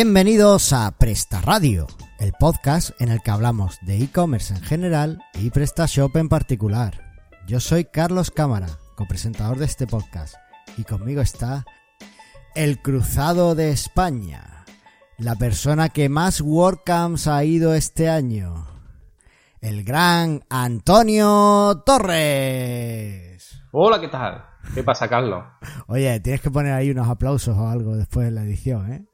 Bienvenidos a Presta Radio, el podcast en el que hablamos de e-commerce en general y PrestaShop en particular. Yo soy Carlos Cámara, copresentador de este podcast, y conmigo está el Cruzado de España, la persona que más WordCamps ha ido este año, el gran Antonio Torres. Hola, ¿qué tal? ¿Qué pasa, Carlos? Oye, tienes que poner ahí unos aplausos o algo después de la edición, ¿eh?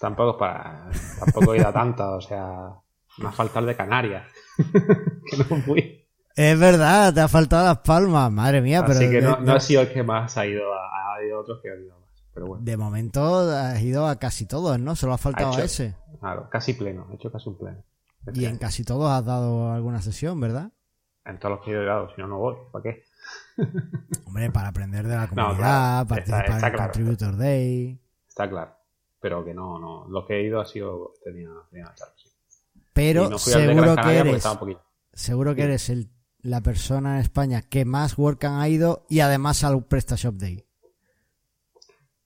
Tampoco para. Tampoco he ido a tanta, o sea. Me ha faltado el de Canarias. que no fui. Es verdad, te ha faltado las palmas, madre mía, pero. Así que no, de, no ha sido el que más ha ido, a, ha ido otros que han ido más. Pero bueno. de momento has ido a casi todos, ¿no? Solo ha faltado Ha hecho- a ese. Claro, casi pleno. He hecho casi un pleno. Y en casi todos has dado alguna sesión, ¿verdad? En todos los que he claro, si no, no voy. ¿Para qué? Hombre, para aprender de la No, comunidad, claro, participar está- está en claro. Contributor Day. Está claro. Pero que no, no. Lo que he ido ha sido. Tenía, tenía charla, sí. Pero no seguro que eres, seguro que Sí. eres el, la persona en España que más WordCamp ha ido y además al PrestaShop Day.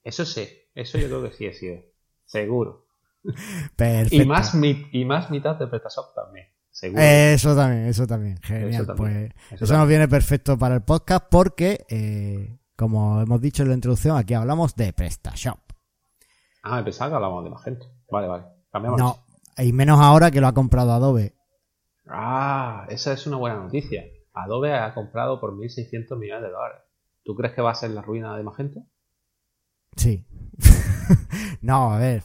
Eso sí. Eso yo creo que sí he sido. Seguro. Perfecto. Y más, y más mitad de PrestaShop también. Seguro. Eso también, eso también. Genial. Eso también, Pues eso nos viene perfecto para el podcast porque, eh, como hemos dicho en la introducción, aquí hablamos de PrestaShop. Ah, me pensaba que hablábamos de Magento. Vale, vale. Cambiamos. No, y menos ahora que lo ha comprado Adobe. Ah, esa es una buena noticia. Adobe ha comprado por 1.600 millones de dólares. ¿Tú crees que va a ser la ruina de Magento? Sí. no, a ver.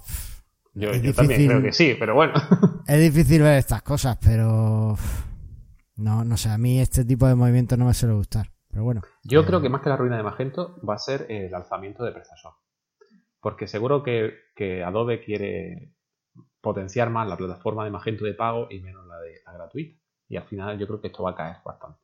Yo, también creo que sí, pero bueno. Es difícil ver estas cosas, pero no, no sé, a mí este tipo de movimientos no me suele gustar. Pero bueno. Yo creo que más que la ruina de Magento va a ser el lanzamiento de PrestaShop. Porque seguro que, que Adobe quiere potenciar más la plataforma de Magento de pago y menos la de la gratuita. Y al final yo creo que esto va a caer bastante.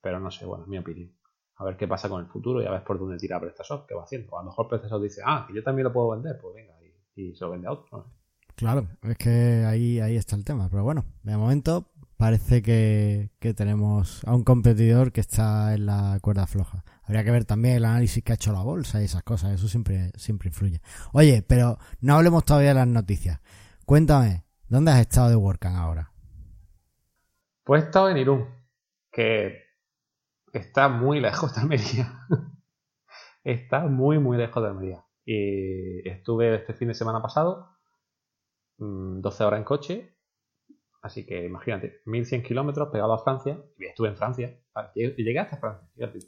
Pero no sé, bueno, es mi opinión. A ver qué pasa con el futuro y a ver por dónde tira PrestaShop, qué va haciendo. A lo mejor PrestaShop dice, ah, que yo también lo puedo vender, pues venga, y, se lo vende a otro. Claro, es que ahí, ahí está el tema. Pero bueno, de momento parece que, tenemos a un competidor que está en la cuerda floja. Habría que ver también el análisis que ha hecho la bolsa y esas cosas. Eso siempre, siempre influye. Oye, pero no hablemos todavía de las noticias. Cuéntame, ¿dónde has estado de WordCamp ahora? Pues he estado en Irún, que está muy lejos de Almería. está muy, muy lejos de Almería. Y estuve este fin de semana pasado, mm, 12 horas en coche. Así que imagínate, 1100 kilómetros pegado a Francia. Y estuve en Francia. Y llegué hasta Francia. fíjate.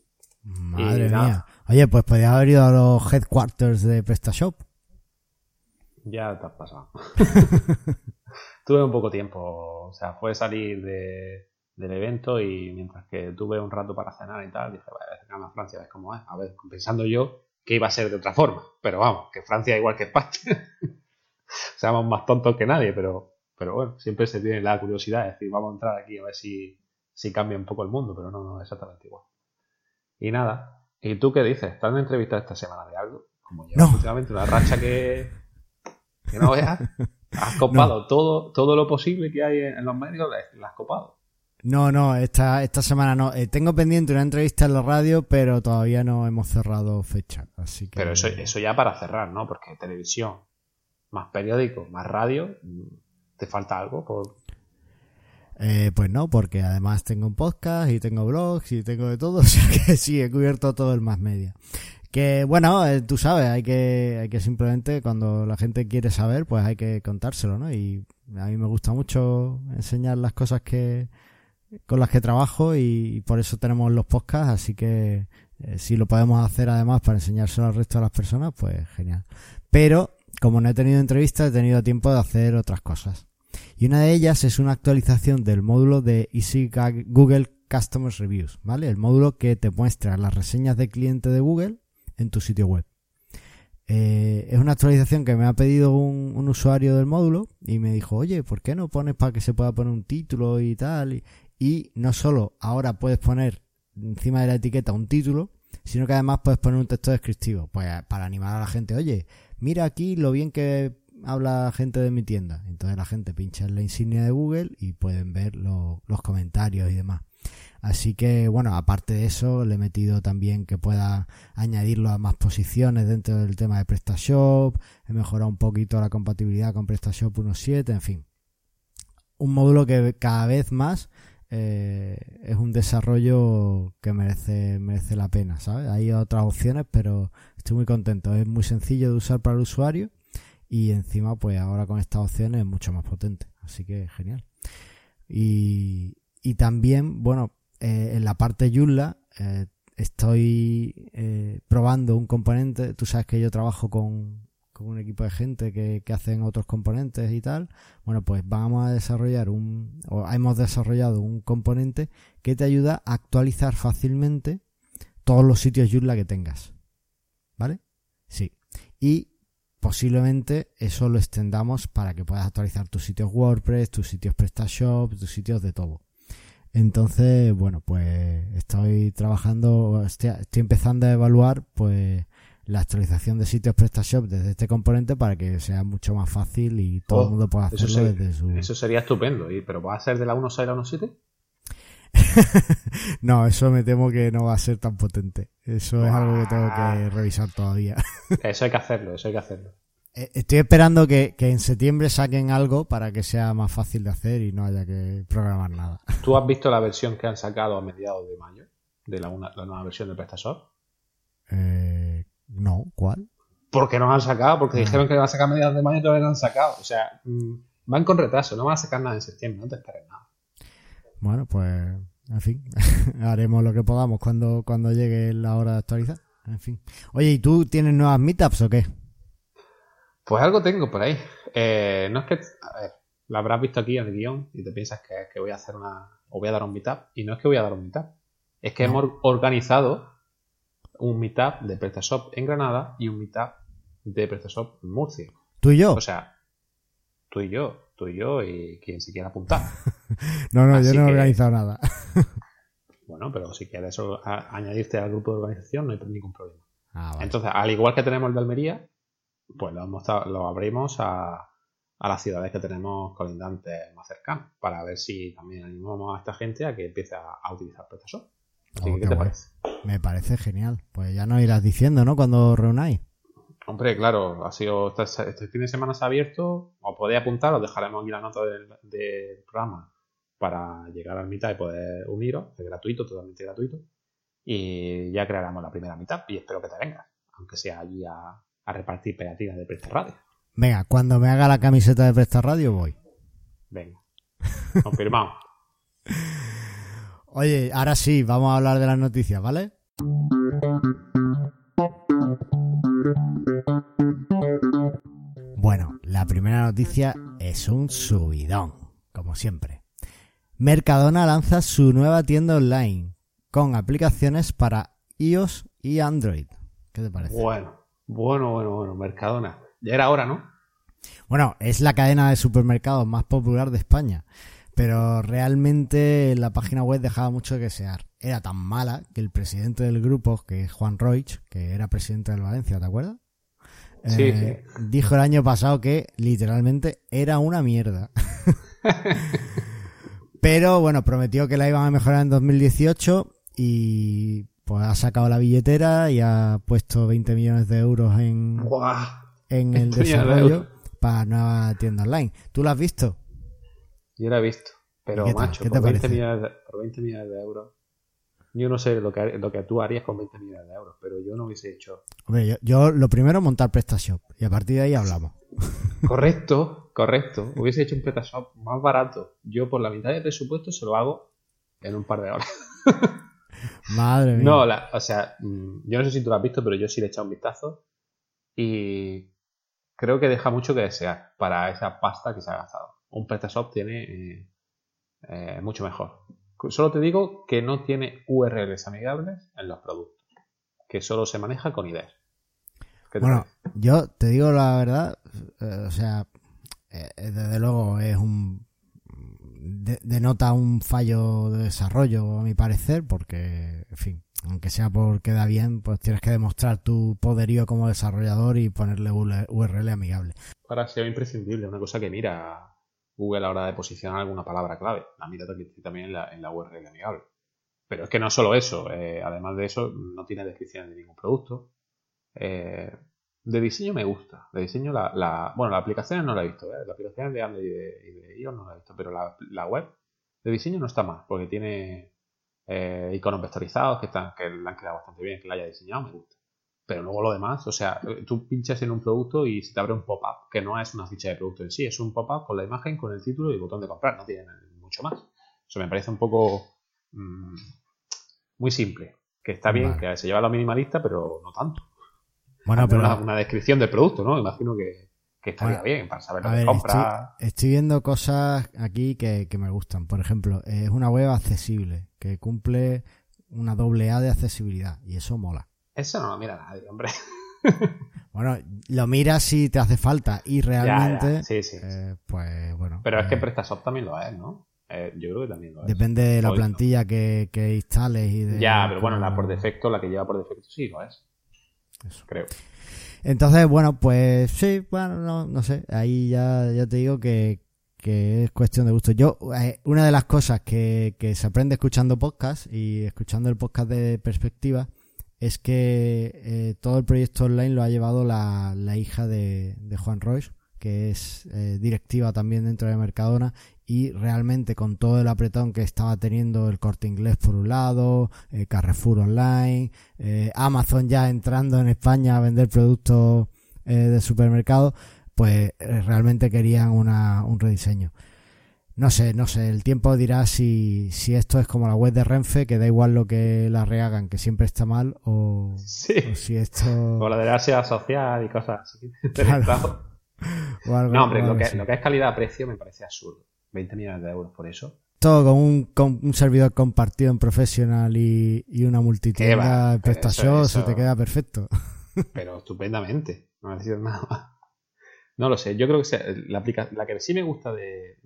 Madre Y nada. mía. Oye, pues podías haber ido a los headquarters de PrestaShop. Ya te has pasado. tuve un poco tiempo. O sea, fue salir de- del evento y mientras que tuve un rato para cenar y tal, dije, voy a acercarme a Francia, a ver cómo es. A ver, pensando yo que iba a ser de otra forma. Pero vamos, que Francia es igual que España. Seamos más tontos que nadie, pero, pero bueno, siempre se tiene la curiosidad de decir, vamos a entrar aquí a ver si, si cambia un poco el mundo, pero no, no, exactamente igual. Y nada. ¿Y tú qué dices? ¿Estás en entrevista esta semana de algo? Como llevas No. últimamente una racha que, que no veas. Has copado todo, todo lo posible que hay en los medios, la has copado. No, no, esta, esta semana no. Eh, tengo pendiente una entrevista en la radio, pero todavía no hemos cerrado fecha. Así que. Pero eso, eso ya para cerrar, ¿no? Porque televisión, más periódico, más radio, ¿te falta algo? Eh, pues no, porque además tengo un podcast y tengo blogs y tengo de todo. O sea que sí, he cubierto todo el más media. Que bueno, eh, tú sabes, hay que, hay que simplemente, cuando la gente quiere saber, pues hay que contárselo, ¿no? Y a mí me gusta mucho enseñar las cosas que con las que trabajo y, por eso tenemos los podcasts, así que eh, si lo podemos hacer además para enseñárselo al resto de las personas, pues genial. Pero como no he tenido entrevistas, he tenido tiempo de hacer otras cosas. Y una de ellas es una actualización del módulo de Easy Google Customer Reviews, ¿vale? El módulo que te muestra las reseñas de cliente de Google en tu sitio web. Eh, es una actualización que me ha pedido un, un usuario del módulo y me dijo, oye, ¿por qué no pones para que se pueda poner un título y tal? Y, y no solo ahora puedes poner encima de la etiqueta un título, sino que además puedes poner un texto descriptivo, pues para animar a la gente, oye, mira aquí lo bien que habla la gente de mi tienda. Entonces la gente pincha en la insignia de Google y pueden ver lo- los comentarios y demás. Así que, bueno, aparte de eso, le he metido también que pueda añadirlo a más posiciones dentro del tema de PrestaShop. He mejorado un poquito la compatibilidad con PrestaShop 1.7, en fin. Un módulo que cada vez más eh, es un desarrollo que merece, merece la pena, ¿sabes? Hay otras opciones, pero estoy muy contento. Es muy sencillo de usar para el usuario y encima, pues ahora con estas opciones es mucho más potente. Así que genial. Y, y también, bueno, eh, en la parte Joomla eh, estoy eh, probando un componente. Tú sabes que yo trabajo con, con un equipo de gente que, que, hacen otros componentes y tal. Bueno, pues vamos a desarrollar un, o hemos desarrollado un componente que te ayuda a actualizar fácilmente todos los sitios Joomla que tengas. ¿Vale? Sí. Y posiblemente eso lo extendamos para que puedas actualizar tus sitios WordPress, tus sitios PrestaShop, tus sitios de todo. Entonces, bueno, pues estoy trabajando, estoy, empezando a evaluar pues la actualización de sitios PrestaShop desde este componente para que sea mucho más fácil y todo el oh, mundo pueda hacerlo desde su... Eso sería estupendo, ¿y pero va a ser de la 1.6 a la 1.7? no, eso me temo que no va a ser tan potente. Eso es algo que tengo que revisar todavía. eso hay que hacerlo, eso hay que hacerlo. Eh, estoy esperando que, en septiembre saquen algo para que sea más fácil de hacer y no haya que programar nada. ¿Tú has visto la versión que han sacado a mediados de mayo? De la, nueva versión de PrestaShop. Eh, no, ¿cuál? Porque no la han sacado, porque ah. dijeron que iban a sacar a mediados de mayo y todavía no han sacado. O sea, mm, van con retraso, no van a sacar nada en septiembre, no te esperes nada. Bueno, pues, en fin, haremos lo que podamos cuando, cuando llegue la hora de actualizar. En fin. Oye, ¿y tú tienes nuevas meetups o qué? Pues algo tengo por ahí. Eh, no es que. A ver, lo habrás visto aquí en el guion y te piensas que, que, voy a hacer una. o voy a dar un meetup. Y no es que voy a dar un meetup. Es que hemos organizado un meetup de PrestaShop en Granada y un meetup de PrestaShop en Murcia. ¿Tú y yo? O sea, tú y yo, tú y yo y quien se quiera apuntar. no, no, yo no he organizado nada. bueno, pero si quieres añadirte al grupo de organización no hay ningún problema. Ah, Entonces, al igual que tenemos el de Almería, pues lo, lo abrimos a, a, las ciudades que tenemos colindantes más cercanas para ver si también animamos a esta gente a que empiece a, utilizar PrestaShop. Oh, ¿qué te parece? Me parece genial. Pues ya nos irás diciendo, ¿no? Cuando reunáis. Hombre, claro, ha sido este, este, fin de semana se ha abierto. Os podéis apuntar, os dejaremos aquí la nota del, programa para llegar a la mitad y poder uniros. Es gratuito, totalmente gratuito. Y ya crearemos la primera mitad y espero que te vengas, aunque sea allí a, a repartir pegatinas de Presta Radio. Venga, cuando me haga la camiseta de Presta Radio voy. Venga, confirmado. Oye, ahora sí, vamos a hablar de las noticias, ¿vale? Bueno, la primera noticia es un subidón, como siempre. Mercadona lanza su nueva tienda online con aplicaciones para iOS y Android. ¿Qué te parece? Bueno, bueno, bueno, bueno, Mercadona. Ya era hora, ¿no? Bueno, es la cadena de supermercados más popular de España, pero realmente la página web dejaba mucho que desear. Era tan mala que el presidente del grupo, que es Juan Roig, que era presidente del Valencia, ¿te acuerdas? Sí, eh, Dijo el año pasado que literalmente era una mierda. pero bueno, prometió que la iban a mejorar en 2018 y pues ha sacado la billetera y ha puesto 20 millones de euros en, en el desarrollo para nueva tienda online. ¿Tú lo has visto? Yo lo he visto, pero macho, por, 20 millones de, por 20 millones de euros. Yo no sé lo que, lo que tú harías con 20 millones de euros, pero yo no hubiese hecho. Hombre, yo, lo primero montar PrestaShop y a partir de ahí hablamos. Correcto, correcto. Hubiese hecho un PrestaShop más barato. Yo por la mitad de presupuesto se lo hago en un par de horas. Madre mía. No, o sea, mm, yo no sé si tú lo has visto, pero yo sí le he echado un vistazo. Y creo que deja mucho que desear para esa pasta que se ha gastado. Un PrestaShop tiene eh, eh, mucho mejor. Solo te digo que no tiene URLs amigables en los productos. Que solo se maneja con ideas. Bueno, yo te digo la verdad, eh, o sea, desde luego es un denota un fallo de desarrollo, a mi parecer, porque, en fin, aunque sea porque da bien, pues tienes que demostrar tu poderío como desarrollador y ponerle URL amigable. Ahora sido imprescindible, una cosa que mira Google a la hora de posicionar alguna palabra clave. La mira también en la, en la URL amigable. pero es que no solo eso, eh, además de eso, no tiene descripciones de ningún producto. Eh, de diseño me gusta. De diseño, la, la, bueno, la aplicación no la he visto. ¿eh? La aplicación de Android y de, iOS no la he visto, pero la, la, web de diseño no está mal, porque tiene iconos vectorizados que, están, que le han quedado bastante bien, que la haya diseñado, me gusta. Pero luego lo demás, o sea, tú pinchas en un producto y se te abre un pop-up, que no es una ficha de producto en sí, es un pop-up con la imagen, con el título y el botón de comprar, no tiene mucho más. Eso me parece un poco mmm, muy simple, que está bien, vale. que se lleva a lo minimalista, pero no tanto. Bueno, pero una, una, descripción del producto, ¿no? Imagino que, que estaría bueno, bien para saber lo que compra. Estoy, estoy, viendo cosas aquí que, que, me gustan. Por ejemplo, es una web accesible, que cumple una doble A de accesibilidad, y eso mola. Eso no lo mira nadie, hombre. Bueno, lo miras si te hace falta y realmente, ya, ya. Sí, sí. Eh, pues bueno. Pero eh, es que PrestaShop también lo es, ¿no? Eh, yo creo que también lo es. Depende de la plantilla que, que instales y de. Ya, pero bueno, la por defecto, la que lleva por defecto sí lo es. Eso. Creo. Entonces, bueno, pues sí, bueno, no, no sé. Ahí ya, ya te digo que, que es cuestión de gusto. Yo, eh, una de las cosas que, que se aprende escuchando podcast y escuchando el podcast de perspectiva es que eh, todo el proyecto online lo ha llevado la, la hija de, Juan Royce, que es eh, directiva también dentro de Mercadona y realmente con todo el apretón que estaba teniendo el corte inglés por un lado, eh, Carrefour online, Amazon ya entrando en España a vender productos de supermercado, pues realmente querían una, un rediseño. No sé, no sé, el tiempo dirá si, si esto es como la web de Renfe, que da igual lo que la rehagan, que siempre está mal, o, sí. o si esto... O la de la social y cosas así. Claro. algo, no, hombre, lo que, lo que es calidad-precio me parece absurdo. 20 millones de euros por eso. Todo con un, con un servidor compartido en Professional y, y una multitienda en PrestaShop se te queda perfecto. Pero estupendamente, no necesitas nada más. No lo sé, yo creo que la, aplica, la que sí me gusta de,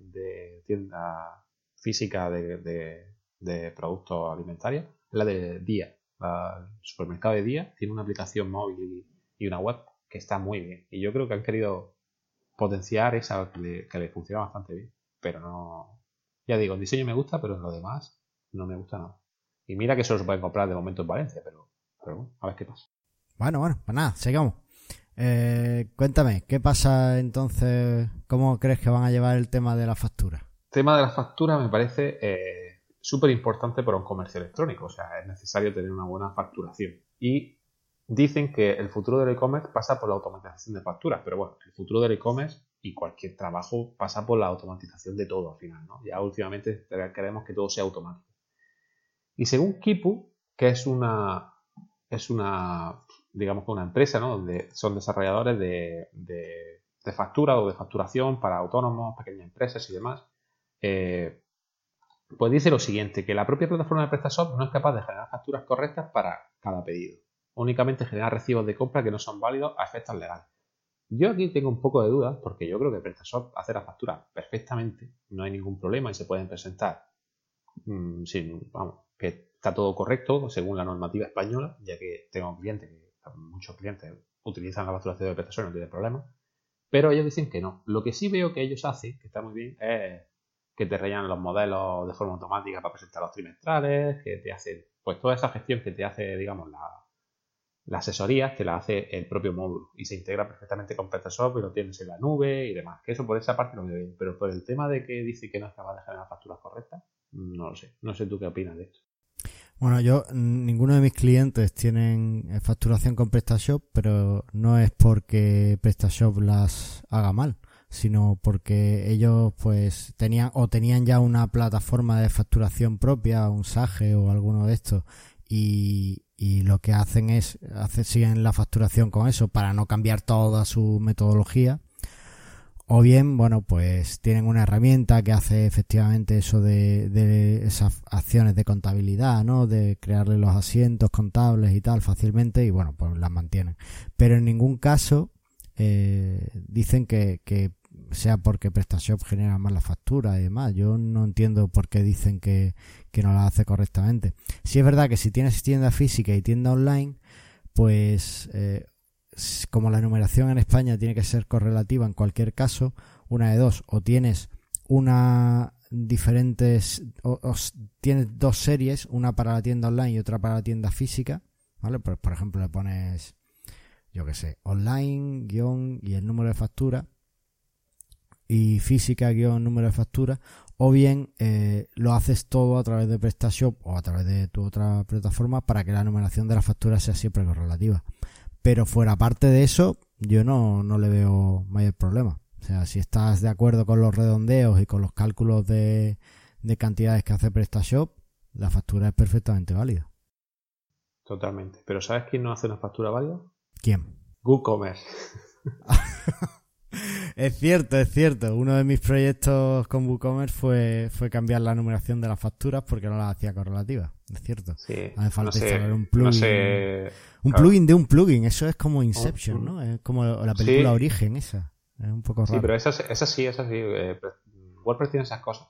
tienda física de, productos alimentarios es la de Día. La, el supermercado de Día tiene una aplicación móvil y, una web que está muy bien. Y yo creo que han querido potenciar esa que le, que funciona bastante bien pero no. Ya digo, el diseño me gusta, pero en lo demás no me gusta nada. Y mira que solo se puede comprar de momento en Valencia, pero, pero bueno, a ver qué pasa. Bueno, bueno, pues nada, sigamos. Eh, cuéntame, ¿qué pasa entonces? ¿Cómo crees que van a llevar el tema de la factura? El tema de la factura me parece eh, súper importante para un comercio electrónico. O sea, es necesario tener una buena facturación. Y dicen que el futuro del e-commerce pasa por la automatización de facturas. Pero bueno, el futuro del e-commerce y cualquier trabajo pasa por la automatización de todo al final, ¿no? Ya últimamente queremos que todo sea automático. Y según Kipu, que es una, es una, digamos una empresa, ¿no? Donde son desarrolladores de, de, factura o de facturación para autónomos, pequeñas empresas y demás, eh, pues dice lo siguiente, que la propia plataforma de PrestaShop no es capaz de generar facturas correctas para cada pedido. Únicamente genera recibos de compra que no son válidos a efectos legales. Yo aquí tengo un poco de dudas porque yo creo que PrestaShop hace la factura perfectamente, no hay ningún problema y se pueden presentar mmm, sin, vamos, que está todo correcto según la normativa española, ya que tengo clientes, muchos clientes utilizan la facturación de PrestaShop, no tiene problema, pero ellos dicen que no. Lo que sí veo que ellos hacen, que está muy bien, es que te rellenan los modelos de forma automática para presentar los trimestrales, que te hacen, pues toda esa gestión que te hace, digamos, la, la asesoría te la hace el propio módulo y se integra perfectamente con PrestaShop y lo tienes en la nube y demás. Que eso por esa parte lo veo bien. Pero por el tema de que dice que no es capaz de generar facturas correctas, no lo sé. No sé tú qué opinas de esto. Bueno, yo, ninguno de mis clientes tienen facturación con PrestaShop, pero no es porque PrestaShop las haga mal, sino porque ellos pues tenían o tenían ya una plataforma de facturación propia, un SAGE o alguno de estos, y, y lo que hacen es hacer siguen la facturación con eso para no cambiar toda su metodología o bien bueno pues tienen una herramienta que hace efectivamente eso de, esas acciones de contabilidad no de crearle los asientos contables y tal fácilmente y bueno pues las mantienen pero en ningún caso eh, dicen que, sea porque PrestaShop genera más la factura y demás. Yo no entiendo por qué dicen que, que no la hace correctamente. Si es verdad que si tienes tienda física y tienda online, pues eh, como la numeración en España tiene que ser correlativa en cualquier caso, una de dos, o tienes una diferentes, o, tienes dos series, una para la tienda online y otra para la tienda física, ¿vale? Pues, por ejemplo, le pones, yo qué sé, online, guion y el número de factura, y física, guion, número de factura, o bien eh, lo haces todo a través de PrestaShop o a través de tu otra plataforma para que la numeración de las facturas sea siempre correlativa. Pero fuera parte de eso, yo no, no le veo mayor problema. O sea, si estás de acuerdo con los redondeos y con los cálculos de, de cantidades que hace PrestaShop, la factura es perfectamente válida. Totalmente. Pero ¿sabes quién no hace una factura válida? ¿Quién? WooCommerce. es cierto, es cierto. Uno de mis proyectos con WooCommerce fue, fue cambiar la numeración de las facturas porque no las hacía correlativas. Es cierto. Sí. Hace falta no sé, instalar un plugin. no sé- Un claro. plugin de un plugin. Eso es como Inception, Un- ¿no? Es como la película Sí. Origen, esa. Es un poco Sí, raro. pero esas, esas sí, esas sí. eh, WordPress tiene esas cosas.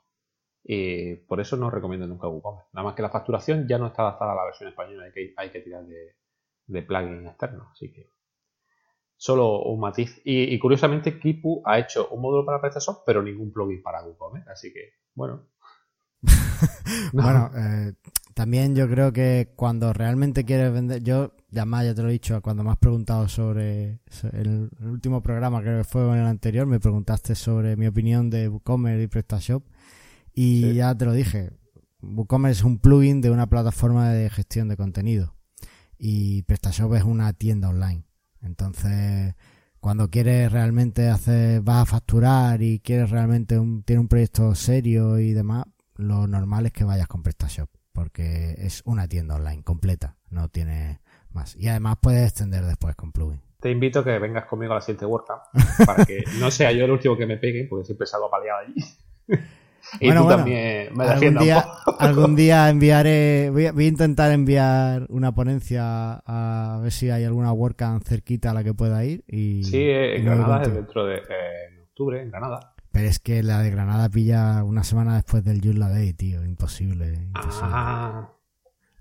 Y por eso no recomiendo nunca WooCommerce. Nada más que la facturación ya no está adaptada a la versión española. Hay que, hay que tirar de, de plugin externo. Así que solo un matiz. Y, y curiosamente, Kipu ha hecho un módulo para PrestaShop, pero ningún plugin para WooCommerce. Así que, bueno. No. Bueno, eh, también yo creo que cuando realmente quieres vender, yo ya más ya te lo he dicho, cuando me has preguntado sobre, el, el último programa, creo que fue en el anterior, me preguntaste sobre mi opinión de WooCommerce y PrestaShop y Sí. ya te lo dije, WooCommerce es un plugin de una plataforma de gestión de contenido y PrestaShop es una tienda online. Entonces, cuando quieres realmente hacer, vas a facturar y quieres realmente un, tiene un proyecto serio y demás, lo normal es que vayas con PrestaShop, porque es una tienda online completa, no tiene más. Y además puedes extender después con plugin. Te invito a que vengas conmigo a la siguiente WordCamp para que no sea yo el último que me pegue, porque siempre salgo paliado allí. y Bueno, tú bueno, también me Algún día, poco. Algún día enviaré, voy a, voy a intentar enviar una ponencia a ver si hay alguna WordCamp cerquita a la que pueda ir. Y, Sí, eh, en Granada, es dentro de eh, en octubre, en Granada. Pero es que la de Granada pilla una semana después del Joomla Day, tío. Imposible. imposible. Ah,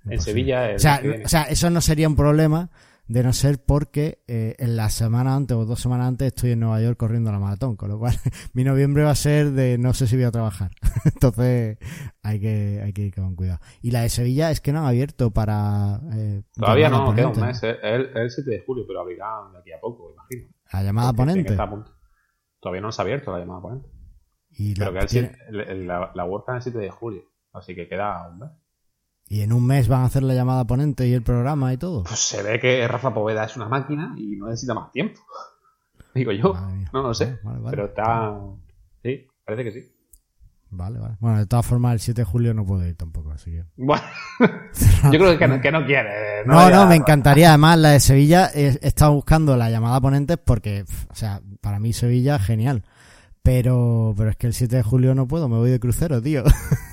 en. Sevilla. el O sea, o sea, eso no sería un problema de no ser porque eh, en la semana antes o dos semanas antes estoy en Nueva York corriendo la maratón, con lo cual mi noviembre va a ser de no sé si voy a trabajar. Entonces hay que, hay que ir con cuidado. Y la de Sevilla es que no han abierto para... eh, Todavía no, queda un mes. Es el, el 7 de julio, pero abrirá de aquí a poco, imagino. La llamada Porque ponente. Todavía no se ha abierto la llamada ponente. Y, la- Pero que el tiene- el- la, la WordCamp es el 7 de julio. Así que queda un mes. Y en un mes van a hacer la llamada ponente y el programa y todo. Pues se ve que Rafa Poveda es una máquina y no necesita más tiempo. Digo yo. No lo sé. Vale, vale. Pero está. Sí, parece que sí. Vale, vale. Bueno, de todas formas, el 7 de julio no puedo ir tampoco, así que... Bueno, yo creo que no, que no quiere. No, vaya- no, me encantaría. Además, la de Sevilla, he, he estado buscando la llamada ponentes porque, o sea, para mí Sevilla, genial. Pero, pero es que el 7 de julio no puedo, me voy de crucero, tío.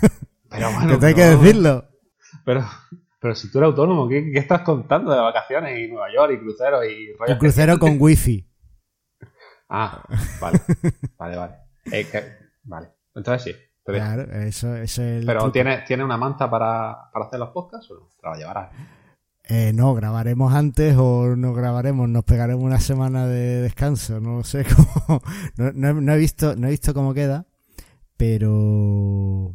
Pero que bueno, te hay que decirlo. Pero, pero si tú eres autónomo, ¿qué, qué estás contando de vacaciones y Nueva York y cruceros y rollos Un crucero con wifi. Ah, vale. Vale, vale. Eh, que- vale. Entonces sí. Claro, eso, eso es el. Pero truco. ¿tiene, ¿tiene una manta para, para hacer los podcasts o no? Te la llevarás. Eh, no, grabaremos antes o no grabaremos, nos pegaremos una semana de descanso, no sé cómo. No, no he- no he visto, no he visto cómo queda, pero.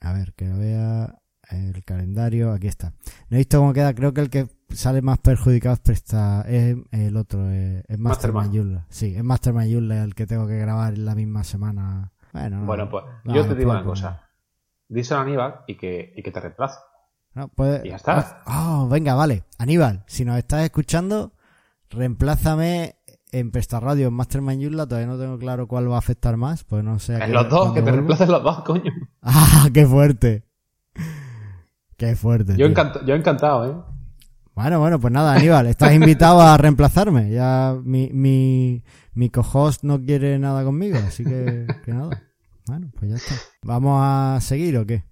A ver, que vea el calendario, aquí está. No he visto cómo queda, creo que el que sale más perjudicado es, presta, es el otro, es, es Mastermind. Sí, es Mastermind Joomla el que tengo que grabar en la misma semana. Bueno, no, Bueno, pues no, yo no te digo una cosa. Díselo a Aníbal y que, y que te reemplace. No, puede- Y ya está. Oh, venga, vale. Aníbal, si nos estás escuchando, reemplázame en Presta Radio en Mastermind Joomla. Todavía no tengo claro cuál va a afectar más, pues no sé. En los dos, que te reemplacen los dos, coño. ¡Ah, qué fuerte! ¡Qué fuerte! Yo, tío. encant- yo encantado, ¿eh? Bueno, bueno, pues nada, Aníbal, estás invitado a reemplazarme. Ya mi, mi, mi co-host no quiere nada conmigo, así que, que nada. Bueno, pues ya está. ¿Vamos a seguir o qué?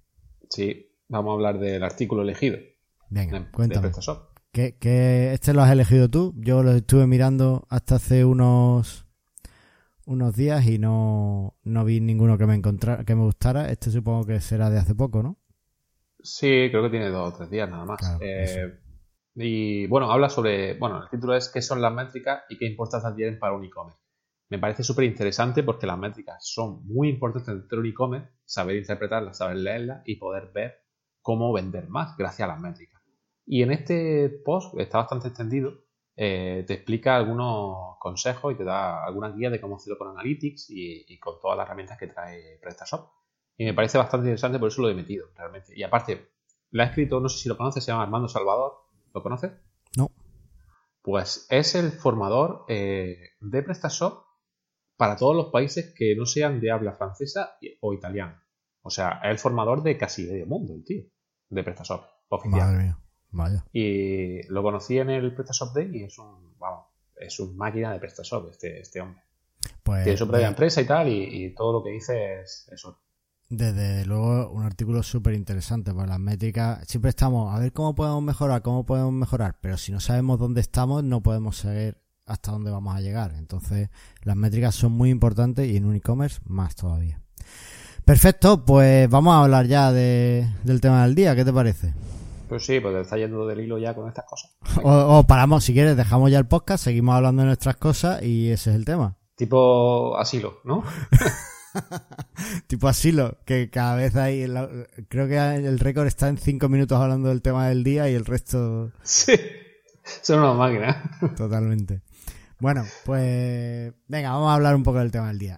Sí, vamos a hablar del artículo elegido. de- Venga, de cuéntame. Que, que este lo has elegido tú. Yo lo estuve mirando hasta hace unos unos días y no, no vi ninguno que me encontrara, que me gustara. Este supongo que será de hace poco, ¿no? Sí, creo que tiene dos o tres días nada más. Claro, Eh, y bueno, habla sobre. Bueno, el título es ¿Qué son las métricas y qué importancia tienen para un e-commerce? Me parece súper interesante porque las métricas son muy importantes dentro de un e-commerce saber interpretarla, saber leerla y poder ver cómo vender más gracias a las métricas. Y en este post, que está bastante extendido, eh, te explica algunos consejos y te da algunas guías de cómo hacerlo con Analytics y, con todas las herramientas que trae PrestaShop. Y me parece bastante interesante, por eso lo he metido, realmente. Y aparte, lo ha escrito, no sé si lo conoces, se llama Armando Salvador. ¿Lo conoces? No. Pues es el formador eh, de PrestaShop para todos los países que no sean de habla francesa o italiana. O sea, es el formador de casi medio mundo, el tío, de PrestaShop oficial. Madre mía, vaya. Y lo conocí en el PrestaShop Day y es un, vamos, es un máquina de PrestaShop este, este hombre. Pues, Tiene su propia eh, empresa y tal, y, y todo lo que dice es eso. Desde luego, un artículo súper interesante, pues las métricas, siempre estamos a ver cómo podemos mejorar, cómo podemos mejorar, pero si no sabemos dónde estamos, no podemos saber hasta dónde vamos a llegar. Entonces, las métricas son muy importantes y en un e-commerce más todavía. Perfecto, pues vamos a hablar ya de, del tema del día, ¿qué te parece? Pues sí, pues te está yendo del hilo ya con estas cosas. O, o paramos, si quieres, dejamos ya el podcast, seguimos hablando de nuestras cosas y ese es el tema. Tipo asilo, ¿no? tipo asilo, que cada vez hay, la- creo que el récord está en cinco minutos hablando del tema del día y el resto sí. Son una máquina. totalmente. Bueno, pues venga, vamos a hablar un poco del tema del día.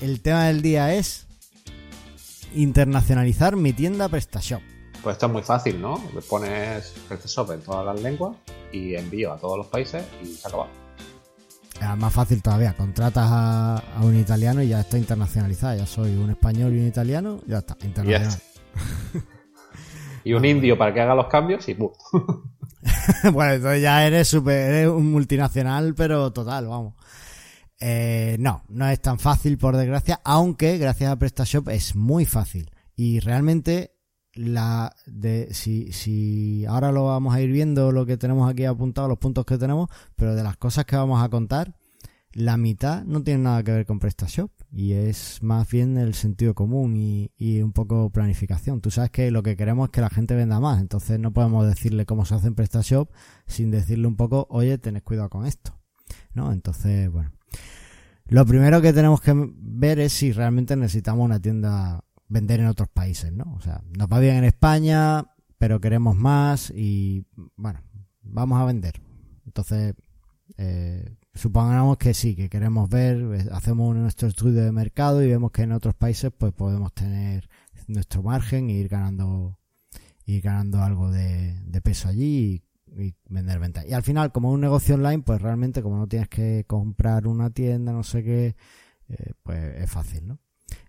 El tema del día es internacionalizar mi tienda PrestaShop. Pues esto es muy fácil, ¿no? Le pones PrestaShop en todas las lenguas y envío a todos los países y se acaba. Es más fácil todavía, contratas a, a un italiano y ya está internacionalizada. Ya soy un español y un italiano, ya está, internacional. Y un indio para que haga los cambios y ¡pum! bueno, entonces ya eres super, eres un multinacional, pero total, vamos. Eh, no, no es tan fácil, por desgracia, aunque gracias a PrestaShop es muy fácil. Y realmente, la de si, si ahora lo vamos a ir viendo lo que tenemos aquí apuntado, los puntos que tenemos, pero de las cosas que vamos a contar, la mitad no tiene nada que ver con PrestaShop y es más bien el sentido común y, y un poco planificación. Tú sabes que lo que queremos es que la gente venda más, entonces no podemos decirle cómo se hace en PrestaShop sin decirle un poco, oye, tenés cuidado con esto. ¿No? Entonces, bueno. Lo primero que tenemos que ver es si realmente necesitamos una tienda vender en otros países, ¿no? O sea, nos va bien en España, pero queremos más y, bueno, vamos a vender. Entonces, eh, supongamos que sí, que queremos ver, eh, hacemos nuestro estudio de mercado y vemos que en otros países pues podemos tener nuestro margen e ir ganando, ir ganando algo de, peso allí y, y vender ventas. Y al final, como un negocio online, pues realmente como no tienes que comprar una tienda, no sé qué, eh, pues es fácil, ¿no?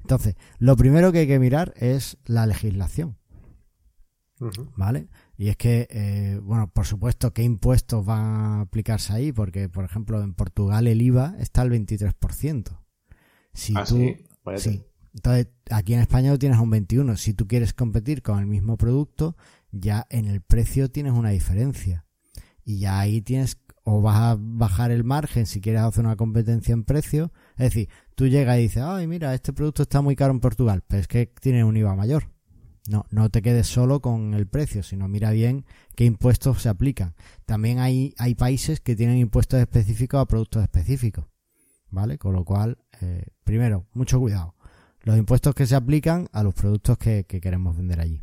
Entonces, lo primero que hay que mirar es la legislación. ¿Vale? Y es que, eh, bueno, por supuesto, ¿qué impuestos van a aplicarse ahí? Porque, por ejemplo, en Portugal el IVA está al 23%. Si Ah, tú, sí, sí. Entonces, aquí en España lo tienes a un 21. Si tú quieres competir con el mismo producto, ya en el precio tienes una diferencia. Y ya ahí tienes, o vas a bajar el margen si quieres hacer una competencia en precio. Es decir, tú llegas y dices, ay, mira, este producto está muy caro en Portugal, pero es que tiene un IVA mayor. No, no te quedes solo con el precio, sino mira bien qué impuestos se aplican. También hay, hay países que tienen impuestos específicos a productos específicos. ¿Vale? Con lo cual, eh, primero, mucho cuidado. Los impuestos que se aplican a los productos que, que queremos vender allí.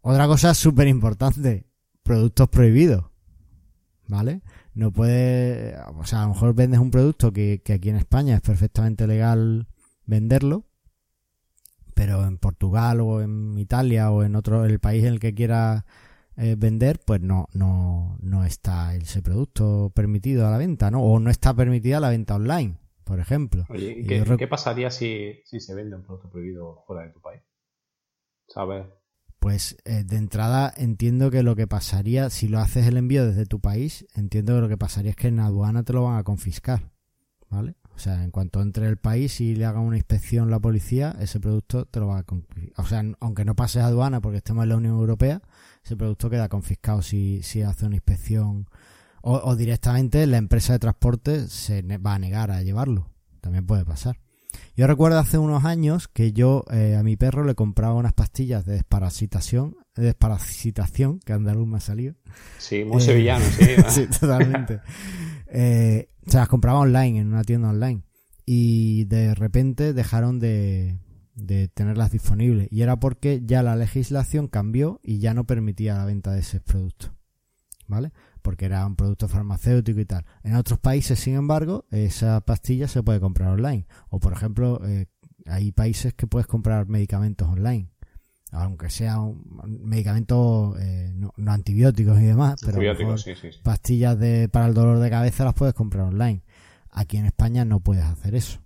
Otra cosa súper importante, productos prohibidos. ¿Vale? No puede, o sea, a lo mejor vendes un producto que, que aquí en España es perfectamente legal venderlo, pero en Portugal o en Italia o en otro el país en el que quieras eh, vender, pues no, no, no está ese producto permitido a la venta, ¿no? O no está permitida la venta online, por ejemplo. Oye, ¿y Y qué, rec- qué pasaría si, si se vende un producto prohibido fuera de tu país? ¿Sabes? Pues eh, de entrada entiendo que lo que pasaría, si lo haces el envío desde tu país, entiendo que lo que pasaría es que en aduana te lo van a confiscar, ¿vale? O sea, en cuanto entre el país y le haga una inspección la policía, ese producto te lo va a confiscar. O sea, aunque no pases aduana porque estemos en la Unión Europea, ese producto queda confiscado si, si hace una inspección. O, o directamente la empresa de transporte se va a negar a llevarlo. También puede pasar. Yo recuerdo hace unos años que yo eh, a mi perro le compraba unas pastillas de desparasitación, de desparasitación, que andaluz me ha salido. Sí, muy sevillano, sí. sí, totalmente. se las compraba online, en una tienda online. Y de repente dejaron de, de tenerlas disponibles. Y era porque ya la legislación cambió y ya no permitía la venta de ese producto. ¿Vale? Porque era un producto farmacéutico y tal. En otros países, sin embargo, esa pastilla se puede comprar online. O, por ejemplo, eh, hay países que puedes comprar medicamentos online. Aunque sea un medicamentos eh, no, antibióticos y demás, pero pastillas de, para el dolor de cabeza las puedes comprar online. Aquí en España no puedes hacer eso.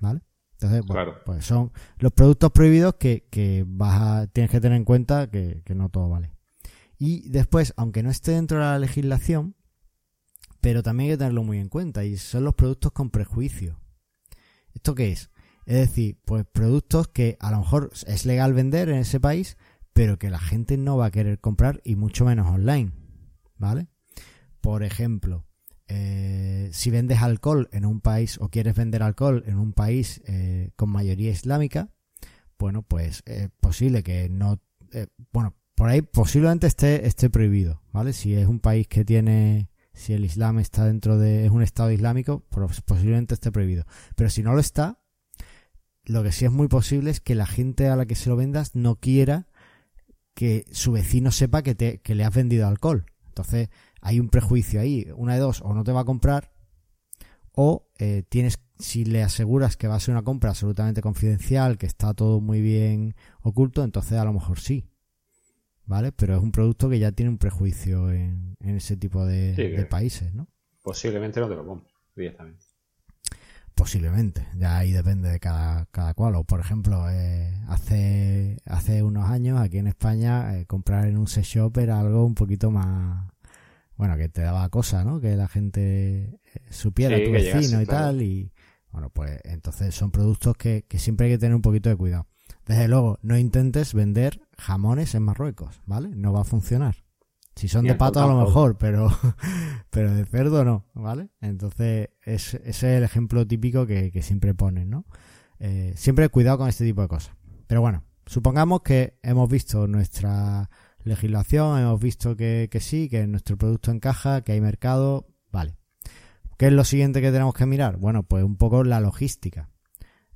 ¿Vale? Entonces, bueno, pues son los productos prohibidos que, que vas a, tienes que tener en cuenta que, no todo vale. Y después, aunque no esté dentro de la legislación, pero también hay que tenerlo muy en cuenta, y son los productos con prejuicio. ¿Esto qué es? Es decir, pues productos que a lo mejor es legal vender en ese país, pero que la gente no va a querer comprar y mucho menos online. ¿Vale? Por ejemplo, eh, si vendes alcohol en un país o quieres vender alcohol en un país eh, con mayoría islámica, bueno, pues es posible que no, eh, bueno, por ahí posiblemente esté, esté prohibido, ¿vale? Si es un país que tiene, si el Islam está dentro de, es un estado islámico, pues posiblemente esté prohibido. Pero si no lo está, lo que sí es muy posible es que la gente a la que se lo vendas no quiera que su vecino sepa que, te, que le has vendido alcohol. Entonces, hay un prejuicio ahí, una de dos, o no te va a comprar, o eh, tienes, si le aseguras que va a ser una compra absolutamente confidencial, que está todo muy bien oculto, entonces a lo mejor sí. ¿Vale? Pero es un producto que ya tiene un prejuicio en, ese tipo de, países, ¿no? Posiblemente no te lo compres directamente. Posiblemente, ya ahí depende de cada, cada cual. O por ejemplo, eh, hace, hace unos años aquí en España eh, comprar en un sex shop era algo un poquito más, bueno, que te daba cosa, ¿no? Que la gente eh, supiera tu vecino y tal. Y bueno, pues entonces son productos que, que siempre hay que tener un poquito de cuidado. Desde luego, no intentes vender jamones en Marruecos, ¿vale? No va a funcionar. Si son de pato a lo mejor, pero, pero de cerdo no, ¿vale? Entonces, es, ese es el ejemplo típico que, que siempre ponen, ¿no? Eh, siempre cuidado con este tipo de cosas. Pero bueno, supongamos que hemos visto nuestra legislación, hemos visto que, sí, que nuestro producto encaja, que hay mercado, vale. ¿Qué es lo siguiente que tenemos que mirar? Bueno, pues un poco la logística.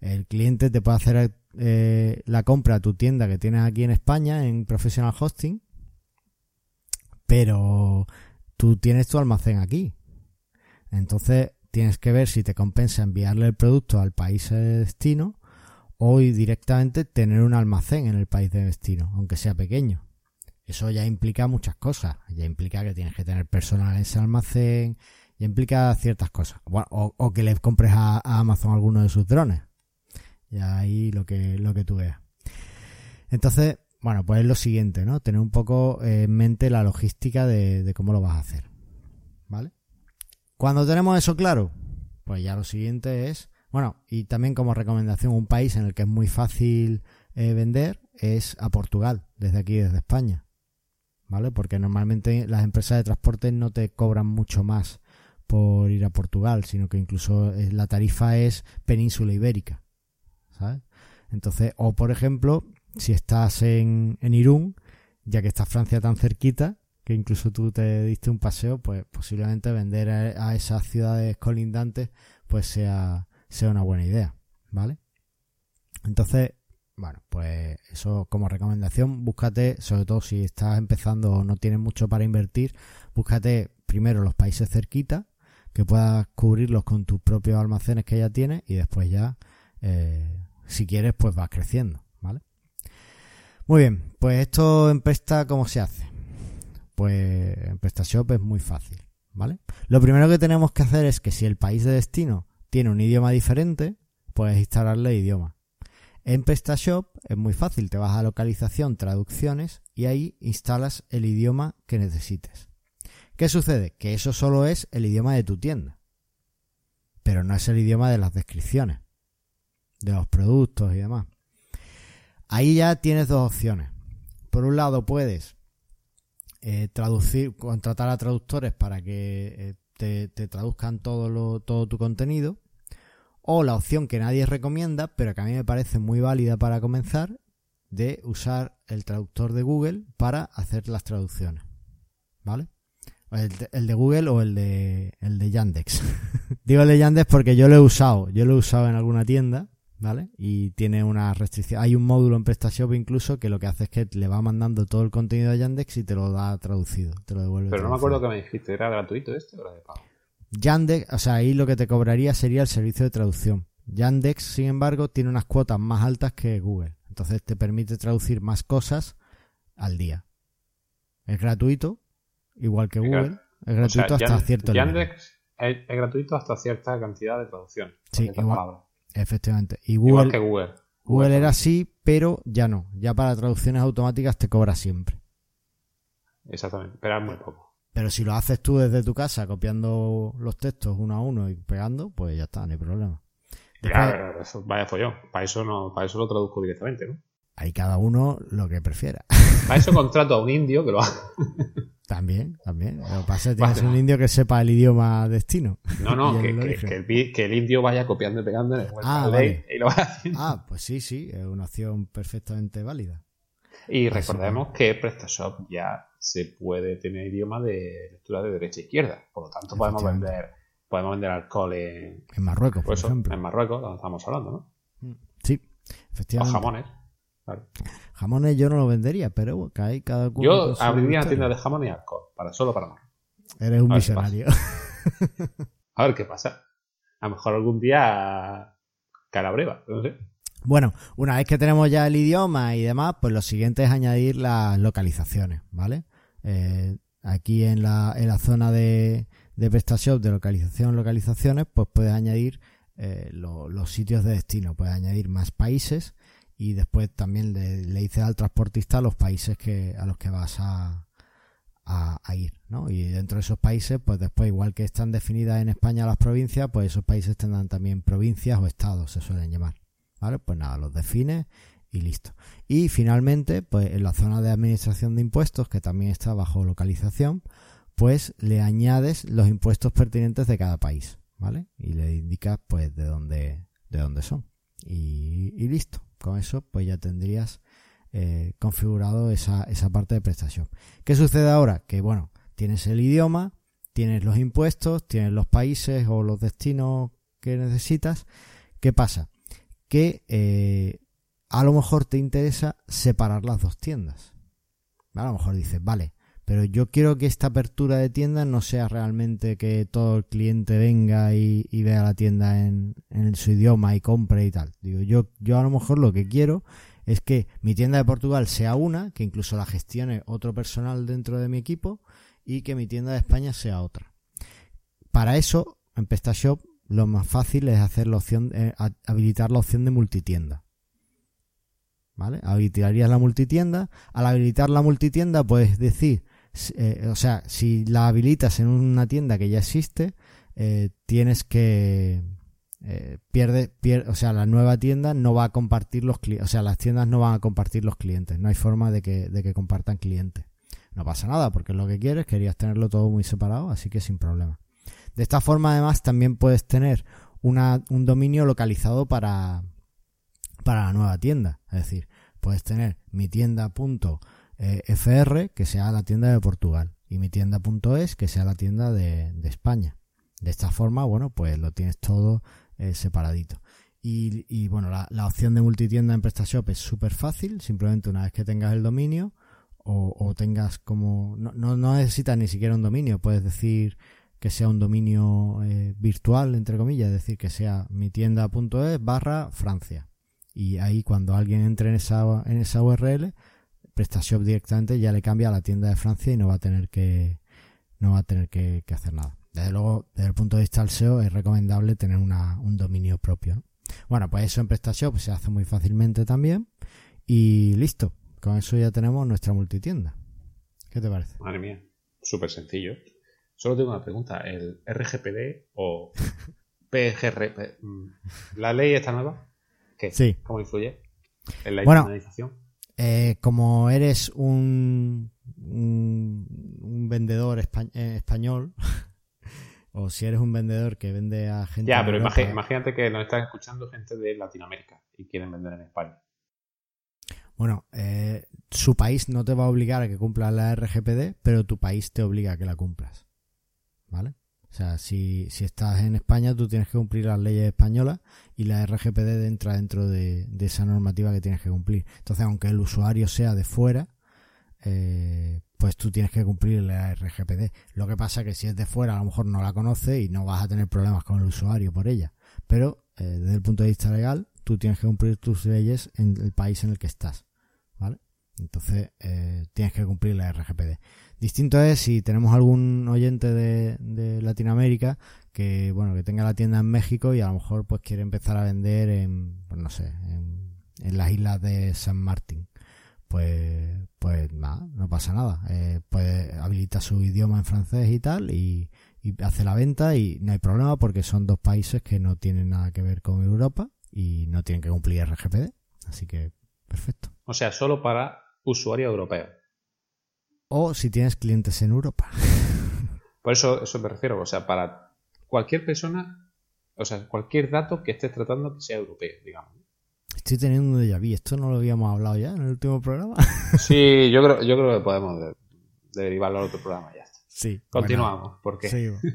El cliente te puede hacer eh, la compra a tu tienda que tienes aquí en España en Professional Hosting, pero tú tienes tu almacén aquí. Entonces tienes que ver si te compensa enviarle el producto al país de destino o directamente tener un almacén en el país de destino, aunque sea pequeño. Eso ya implica muchas cosas. Ya implica que tienes que tener personal en ese almacén, ya implica ciertas cosas. o, que le compres a, Amazon alguno de sus drones. Y ahí lo que, lo que tú veas. Entonces, bueno, pues es lo siguiente, ¿no? Tener un poco en mente la logística de, de cómo lo vas a hacer. ¿Vale? Cuando tenemos eso claro, pues ya lo siguiente es, bueno, y también como recomendación, un país en el que es muy fácil eh, vender es a Portugal, desde aquí, desde España. ¿vale? Porque normalmente las empresas de transporte no te cobran mucho más por ir a Portugal, sino que incluso eh, la tarifa es península ibérica, Entonces, o por ejemplo, si estás en, en Irún, ya que está Francia tan cerquita, que incluso tú te diste un paseo, pues posiblemente vender a, a esas ciudades colindantes, pues sea, sea una buena idea, ¿vale? Entonces, bueno, pues eso como recomendación, búscate, sobre todo si estás empezando o no tienes mucho para invertir, búscate primero los países cerquita, que puedas cubrirlos con tus propios almacenes que ya tienes y después ya, eh, si quieres, pues vas creciendo, ¿vale? Muy bien, pues esto en Presta, ¿cómo se hace? Pues en PrestaShop es muy fácil, ¿vale? Lo primero que tenemos que hacer es que si el país de destino tiene un idioma diferente, puedes instalarle idioma. En PrestaShop es muy fácil, te vas a localización, traducciones y ahí instalas el idioma que necesites. ¿Qué sucede? Que eso solo es el idioma de tu tienda, pero no es el idioma de las descripciones, de los productos y demás. Ahí ya tienes dos opciones. Por un lado puedes eh, traducir, contratar a traductores para que eh, te, traduzcan todo, lo, todo tu contenido O la opción que nadie recomienda, pero que a mí me parece muy válida para comenzar, de usar el traductor de Google para hacer las traducciones. ¿Vale? El de, el de Google o el de, el de Yandex. Digo el de Yandex porque yo lo he usado. Yo lo he usado en alguna tienda, ¿vale? Y tiene una restricción. Hay un módulo en PrestaShop incluso que lo que hace es que le va mandando todo el contenido a Yandex y te lo da traducido. Te lo devuelve. Pero no me acuerdo que me dijiste, ¿era gratuito este o era de pago? Yandex, o sea, ahí lo que te cobraría sería el servicio de traducción. Yandex, sin embargo, tiene unas cuotas más altas que Google. Entonces te permite traducir más cosas al día. Es gratuito, igual que Google. Es gratuito O sea, hasta cierto nivel. Yandex es, es gratuito hasta cierta cantidad de traducción. Sí, igual-. Efectivamente. Y Igual Google, que Google. Google era así, pero ya no. Ya para traducciones automáticas te cobra siempre. Exactamente, pero es muy poco. Pero si lo haces tú desde tu casa, copiando los textos uno a uno y pegando, pues ya está, no hay problema. Después, pero eso, vaya follón. Para eso, no, para eso lo traduzco directamente, ¿no? Hay cada uno lo que prefiera. Para eso contrato a un indio que lo haga. También, también. Lo que pasa es que tienes Vale. un indio que sepa el idioma destino. No, no, que, el, vi- que el indio vaya copiando y pegando en el Ah, ley vale. y lo vaya haciendo. Ah, pues sí, sí, es una opción perfectamente válida. Y recordemos que PrestaShop ya se puede tener idioma de lectura de derecha a izquierda. Por lo tanto, podemos vender, podemos vender alcohol en, En Marruecos, por eso, ejemplo. en Marruecos, donde estamos hablando, ¿no? Sí, O efectivamente. jamones. Claro. Jamones yo no lo vendería, pero que hay cada uno Yo abriría una tienda de jamón y alcohol, para, solo para Marruecos. Eres un visionario. A ver qué pasa. A lo mejor algún día calabreva, no sé. Bueno, una vez que tenemos ya el idioma y demás, pues lo siguiente es añadir las localizaciones, ¿vale? Eh, aquí en la, en la zona de, de PrestaShop de localización, localizaciones, pues puedes añadir eh, lo- los sitios de destino, puedes añadir más países y después también le, dices al transportista los países que, a los que vas a, ir, ¿no? Y dentro de esos países, pues después, igual que están definidas en España las provincias, pues esos países tendrán también provincias o estados, se suelen llamar. ¿Vale? Pues nada, los defines y listo. Y finalmente, pues en la zona de administración de impuestos, que también está bajo localización, pues le añades los impuestos pertinentes de cada país, ¿vale? Y le indicas pues de dónde, de dónde son. Y listo. Con eso, pues ya tendrías eh, configurado esa, esa parte de prestación. ¿Qué sucede ahora? Que bueno, tienes el idioma, tienes los impuestos, tienes los países o los destinos que necesitas. ¿Qué pasa? Que eh, a lo mejor te interesa separar las dos tiendas. A lo mejor dices, vale, pero yo quiero que esta apertura de tienda no sea realmente que todo el cliente venga y, vea la tienda en, su idioma y compre y tal. Digo, yo, yo a lo mejor lo que quiero es que mi tienda de Portugal sea una, que incluso la gestione otro personal dentro de mi equipo y que mi tienda de España sea otra. Para eso, en PrestaShop, lo más fácil es hacer la opción, eh, habilitar la opción de multitienda. ¿Vale? Habilitarías la multitienda. Al habilitar la multitienda, puedes decir, eh, o sea, si la habilitas en una tienda que ya existe, eh, tienes que eh, pierde, o sea, la nueva tienda no va a compartir los clientes, o sea, las tiendas no van a compartir los clientes, no hay forma de que, de que compartan clientes. No pasa nada, porque es lo que quieres, querías tenerlo todo muy separado, así que sin problema. De esta forma, además, también puedes tener una, un dominio localizado para, para la nueva tienda. Es decir, puedes tener mi tienda.fr, que sea la tienda de Portugal, y mi tienda.es, que sea la tienda de, España. De esta forma, bueno, pues lo tienes todo eh, separadito. Y, bueno, la, opción de multitienda en PrestaShop es súper fácil, simplemente una vez que tengas el dominio o, tengas como... No, no, no necesitas ni siquiera un dominio, puedes decir que sea un dominio eh, virtual, entre comillas, es decir, que sea mi tienda.es barra Francia. Y ahí cuando alguien entre en esa, en esa URL, PrestaShop directamente ya le cambia a la tienda de Francia y no va a tener que, no va a tener que, que hacer nada. Desde luego, desde el punto de vista del SEO, es recomendable tener una, un dominio propio. ¿no? Bueno, pues eso en PrestaShop se hace muy fácilmente también. Y listo. Con eso ya tenemos nuestra multitienda. ¿Qué te parece? Madre mía, súper sencillo. Solo tengo una pregunta. ¿El RGPD o PGRP? mm, ¿La ley está nueva? ¿Qué? Sí. ¿Cómo influye en la Bueno. internalización? Eh, como eres un, un, un vendedor espa- eh, español o si eres un vendedor que vende a gente. Ya, pero Europa- imagínate que nos están escuchando gente de Latinoamérica y quieren vender en España. Bueno, eh, su país no te va a obligar a que cumplas la RGPD, pero tu país te obliga a que la cumplas. ¿Vale? O sea, si, si estás en España, tú tienes que cumplir las leyes españolas y la RGPD entra dentro de, esa normativa que tienes que cumplir. Entonces, aunque el usuario sea de fuera, eh, pues tú tienes que cumplir la RGPD. Lo que pasa que si es de fuera, a lo mejor no la conoce y no vas a tener problemas con el usuario por ella. Pero eh, desde el punto de vista legal, tú tienes que cumplir tus leyes en el país en el que estás. ¿Vale? Entonces, eh, tienes que cumplir la RGPD. Distinto es si tenemos algún oyente de, Latinoamérica que, bueno, que tenga la tienda en México y a lo mejor pues quiere empezar a vender en, pues no sé, en, las islas de San Martín. Pues, pues nada, no pasa nada. Eh, puede habilita su idioma en francés y tal y hace la venta y no hay problema porque son dos países que no tienen nada que ver con Europa y no tienen que cumplir RGPD. Así que, perfecto. O sea, solo para usuarios europeos. O si tienes clientes en Europa. Por eso, eso me refiero. O sea, para cualquier persona, o sea, cualquier dato que estés tratando que sea europeo, digamos. Estoy teniendo un déjà vu. ¿Esto no lo habíamos hablado ya en el último programa? Sí, yo creo, yo creo que podemos de- derivarlo al otro programa ya. Sí. Continuamos, porque Bueno, sigo.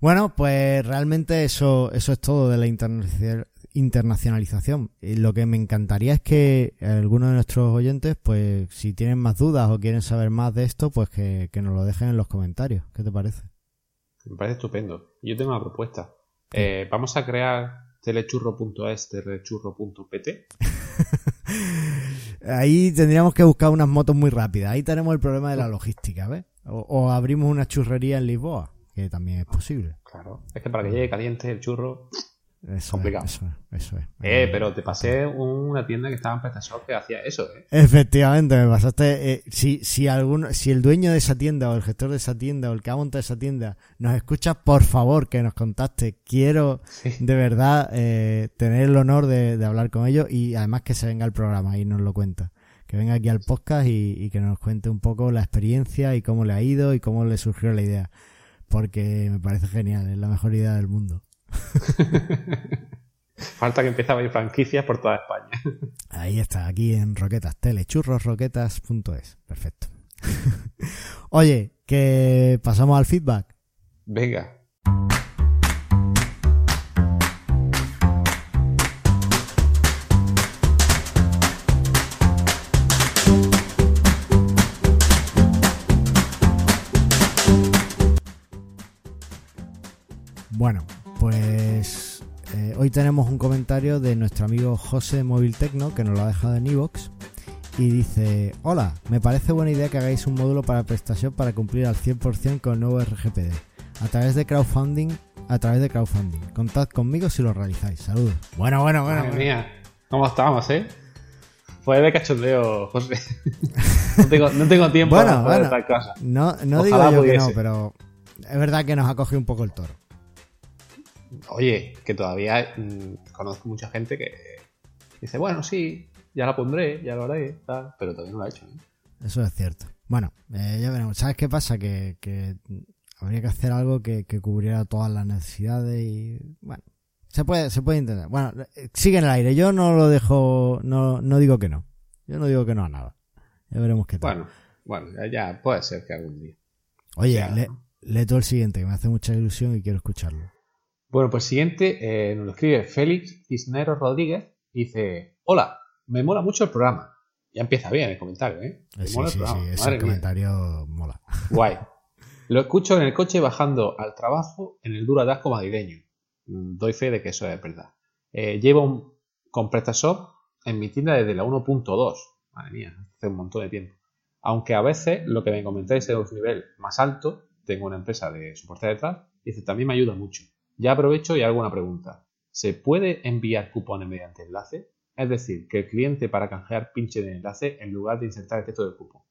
Bueno, pues realmente eso, eso es todo de la internacional- internacionalización. Y lo que me encantaría es que algunos de nuestros oyentes, pues si tienen más dudas o quieren saber más de esto, pues que, que nos lo dejen en los comentarios. ¿Qué te parece? me parece estupendo. Yo tengo una propuesta. Eh, vamos a crear telechurro.es, telechurro.pt. Ahí tendríamos que buscar unas motos muy rápidas. Ahí tenemos el problema de la logística, ¿ves? O, o abrimos una churrería en Lisboa, que también es posible. Claro. Es que para que llegue caliente el churro. Eso Complicado. Es, eso es, eso es. Eh, pero te pasé una tienda que estaba en PrestaShop que hacía eso, ¿eh? Efectivamente, me pasaste. eh, si, si, alguno, si el dueño de esa tienda o el gestor de esa tienda o el que ha montado esa tienda nos escucha, por favor que nos contacte. Quiero Sí. de verdad eh, tener el honor de, de hablar con ellos y además que se venga al programa y nos lo cuenta. Que venga aquí al podcast y, y que nos cuente un poco la experiencia y cómo le ha ido y cómo le surgió la idea. Porque me parece genial, es la mejor idea del mundo. Falta que empiece a haber franquicias por toda España. Ahí está, aquí en Roquetas Tele, churrosroquetas.es. Perfecto. Oye, que pasamos al feedback. Venga. Bueno, pues eh, hoy tenemos un comentario de nuestro amigo José Móvil Tecno que nos lo ha dejado en iVoox y dice: Hola, me parece buena idea que hagáis un módulo para PrestaShop para cumplir al 100% con el nuevo RGPD a través de crowdfunding. A través de crowdfunding. Contad conmigo si lo realizáis. Saludos. Bueno, bueno, bueno. Madre bueno. mía. ¿Cómo estamos, eh? Fue de cachondeo, José. no, tengo, no tengo tiempo Bueno, para bueno. estas cosas. No, no digo yo que no, pero es verdad que nos ha cogido un poco el toro. Oye, que todavía mm, conozco mucha gente que dice, bueno, sí, ya la pondré, ya lo haré, tal, pero todavía no lo ha hecho. ¿eh? Eso es cierto. Bueno, eh, ya veremos. ¿Sabes qué pasa? Que, que habría que hacer algo que, que cubriera todas las necesidades y bueno, se puede, se puede intentar. Bueno, eh, sigue en el aire. Yo no lo dejo, no, no digo que no. Yo no digo que no a nada. Ya veremos qué tal. Bueno, bueno, ya, puede ser que algún día. Oye, ya. le, lee todo el siguiente, que me hace mucha ilusión y quiero escucharlo. Bueno, pues siguiente eh, nos lo escribe Félix Cisneros Rodríguez y dice, hola, me mola mucho el programa. Ya empieza bien el comentario, ¿eh? Me Eh, sí, mola el sí, sí, programa, ese madre mía. comentario mola. Guay. Lo escucho en el coche bajando al trabajo en el duro atasco madrileño. Mm, Doy fe de que eso es verdad. Eh, llevo un, con PrestaShop en mi tienda desde la 1.2. Madre mía, hace un montón de tiempo. Aunque a veces lo que me comentáis es un nivel más alto, tengo una empresa de soporte detrás, y dice, también me ayuda mucho. Ya aprovecho y hago una pregunta. ¿Se puede enviar cupones mediante enlace? Es decir, que el cliente para canjear pinche en el enlace en lugar de insertar el texto del cupón.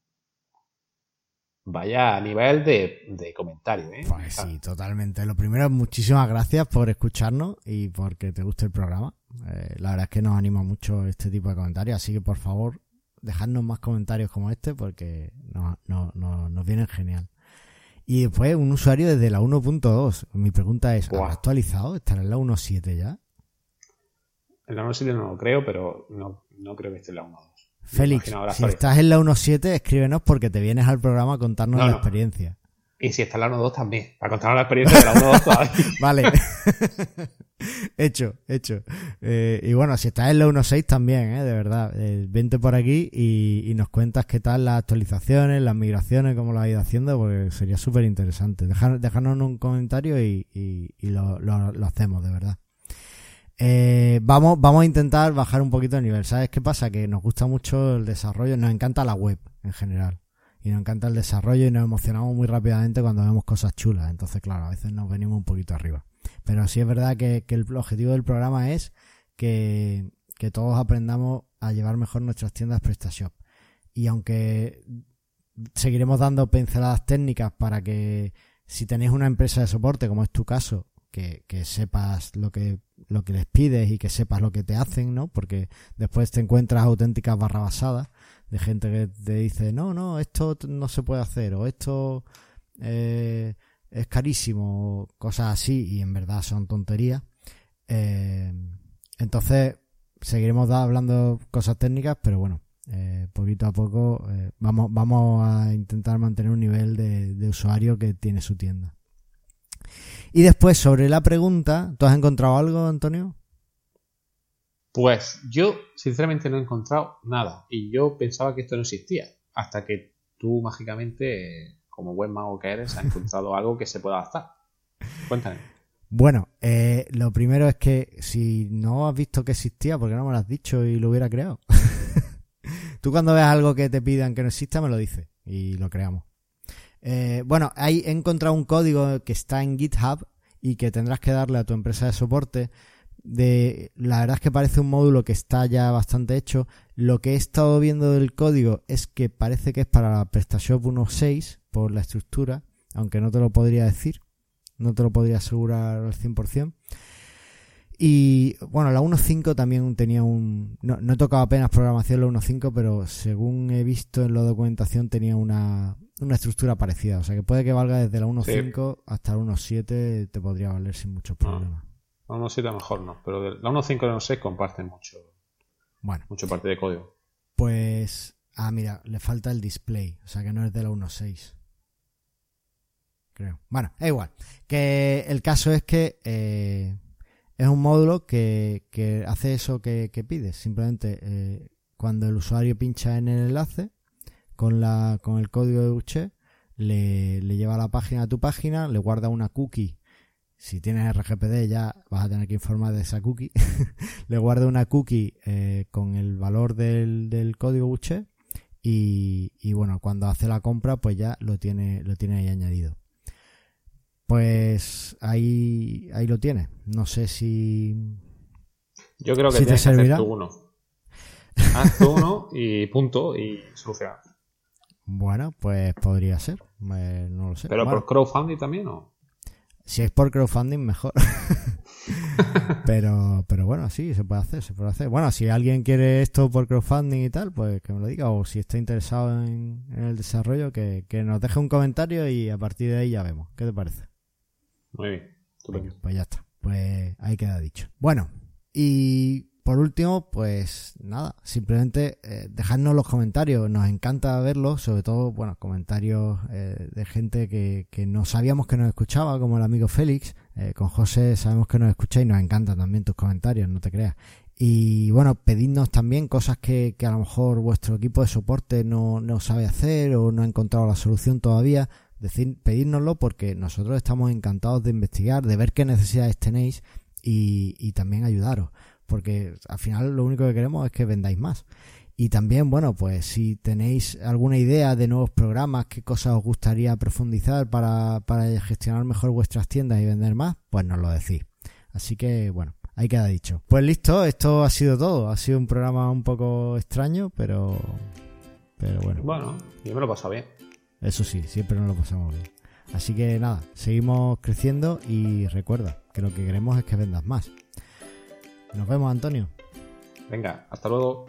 Vaya nivel de, de comentario, ¿eh? Pues sí, totalmente. Lo primero, muchísimas gracias por escucharnos y porque te guste el programa. Eh, la verdad es que nos anima mucho este tipo de comentarios, así que por favor, dejadnos más comentarios como este porque nos vienen genial. Y después un usuario desde la 1.2. Mi pregunta es. ¿ha actualizado? ¿Estará en la 1.7 ya? En la 1.7 no lo creo, pero no, no creo que esté en la 1.2. Me Félix, si estás en la 1.7, escríbenos porque te vienes al programa a contarnos No, la no. experiencia. Y si está la 1.2 también, para contarnos la experiencia de la 1.2 todavía. Vale. hecho, hecho. Eh, y bueno, si estás en la 1.6 también, ¿eh? de verdad. Eh, vente por aquí y, y nos cuentas qué tal las actualizaciones, las migraciones, cómo lo has ido haciendo, porque sería súper interesante. Dejarnos un comentario y, y- lo- lo hacemos, de verdad. Eh, vamos, vamos a intentar bajar un poquito el nivel. ¿Sabes qué pasa? Que nos gusta mucho el desarrollo, nos encanta la web en general. Y nos encanta el desarrollo y nos emocionamos muy rápidamente cuando vemos cosas chulas. Entonces, claro, a veces nos venimos un poquito arriba. Pero sí es verdad que, que el objetivo del programa es que, que todos aprendamos a llevar mejor nuestras tiendas PrestaShop. Y aunque seguiremos dando pinceladas técnicas para que si tenéis una empresa de soporte, como es tu caso, que, que sepas lo que, lo que les pides y que sepas lo que te hacen, ¿no? Porque después te encuentras auténticas barrabasadas de gente que te dice, no, no, esto no se puede hacer, o esto eh, es carísimo, o cosas así, y en verdad son tonterías. Eh, entonces, seguiremos hablando cosas técnicas, pero bueno, eh, poquito a poco eh, vamos, vamos a intentar mantener un nivel de, de usuario que tiene su tienda. Y después, sobre la pregunta, ¿tú has encontrado algo, Antonio? Pues yo, sinceramente, no he encontrado nada. Y yo pensaba que esto no existía. Hasta que tú, mágicamente, como buen mago que eres, has encontrado algo que se pueda adaptar. Cuéntame. Bueno, eh, lo primero es que si no has visto que existía, ¿por qué no me lo has dicho y lo hubiera creado? Tú cuando ves algo que te pidan que no exista, me lo dices y lo creamos. Eh, bueno, hay, he encontrado un código que está en GitHub y que tendrás que darle a tu empresa de soporte. De, la verdad es que parece un módulo que está ya bastante hecho. Lo que he estado viendo del código es que parece que es para la PrestaShop 1.6 por la estructura, aunque no te lo podría decir. No te lo podría asegurar al 100%. Y bueno, la 1.5 también tenía un... No, no he tocado apenas programación la 1.5, pero según he visto en la documentación tenía una, una estructura parecida. O sea que puede que valga desde la 1.5 hasta la 1.7, te podría valer sin muchos problemas. La 1.7 mejor no, pero de la 1.5 y la 1.6 comparten mucho, Bueno, mucho parte de código. pues... Ah, mira, le falta el display. O sea que no es de la 1.6. Creo. Bueno, es igual. Que el caso es que... eh, es un módulo que, hace eso que, que pides. Simplemente eh, cuando el usuario pincha en el enlace con, la, con el código de Uche, le, le lleva a la página a tu página, le guarda una cookie. Si tienes RGPD ya vas a tener que informar de esa cookie. le guarda una cookie eh, con el valor del, del código Uche y, y bueno, cuando hace la compra pues ya lo tiene, lo tiene ahí añadido. Pues ahí, ahí lo tienes. No sé si. Yo creo que ¿Sí te tienes que hacer servirá? tú uno. Haz tú uno y punto y solucionar. Bueno, pues podría ser. Eh, no lo sé. Pero Bueno, por crowdfunding también o. Si es por crowdfunding, mejor. pero, pero bueno, sí, se puede hacer, se puede hacer. Bueno, si alguien quiere esto por crowdfunding y tal, pues que me lo diga. O si está interesado en, en el desarrollo, que, que nos deje un comentario y a partir de ahí ya vemos. ¿Qué te parece? Muy bien. Pues ya está. Pues ahí queda dicho. Bueno, y por último, pues nada, simplemente eh, dejadnos los comentarios. Nos encanta verlos, sobre todo, bueno, comentarios eh, de gente que, que no sabíamos que nos escuchaba, como el amigo Félix. Eh, con José sabemos que nos escucha y nos encantan también tus comentarios, no te creas. Y bueno, pedidnos también cosas que, que a lo mejor vuestro equipo de soporte no, no sabe hacer o no ha encontrado la solución todavía. Decir, pedírnoslo porque nosotros estamos encantados de investigar, de ver qué necesidades tenéis y, y también ayudaros. Porque al final lo único que queremos es que vendáis más. Y también, bueno, pues si tenéis alguna idea de nuevos programas, qué cosas os gustaría profundizar para, para gestionar mejor vuestras tiendas y vender más, pues nos lo decís. Así que, bueno, ahí queda dicho. Pues listo, esto ha sido todo. Ha sido un programa un poco extraño, pero, pero bueno. Bueno, yo me lo he pasado bien. Eso sí, siempre nos lo pasamos bien. Así que nada, seguimos creciendo y recuerda que lo que queremos es que vendas más. Nos vemos, Antonio. Venga, hasta luego.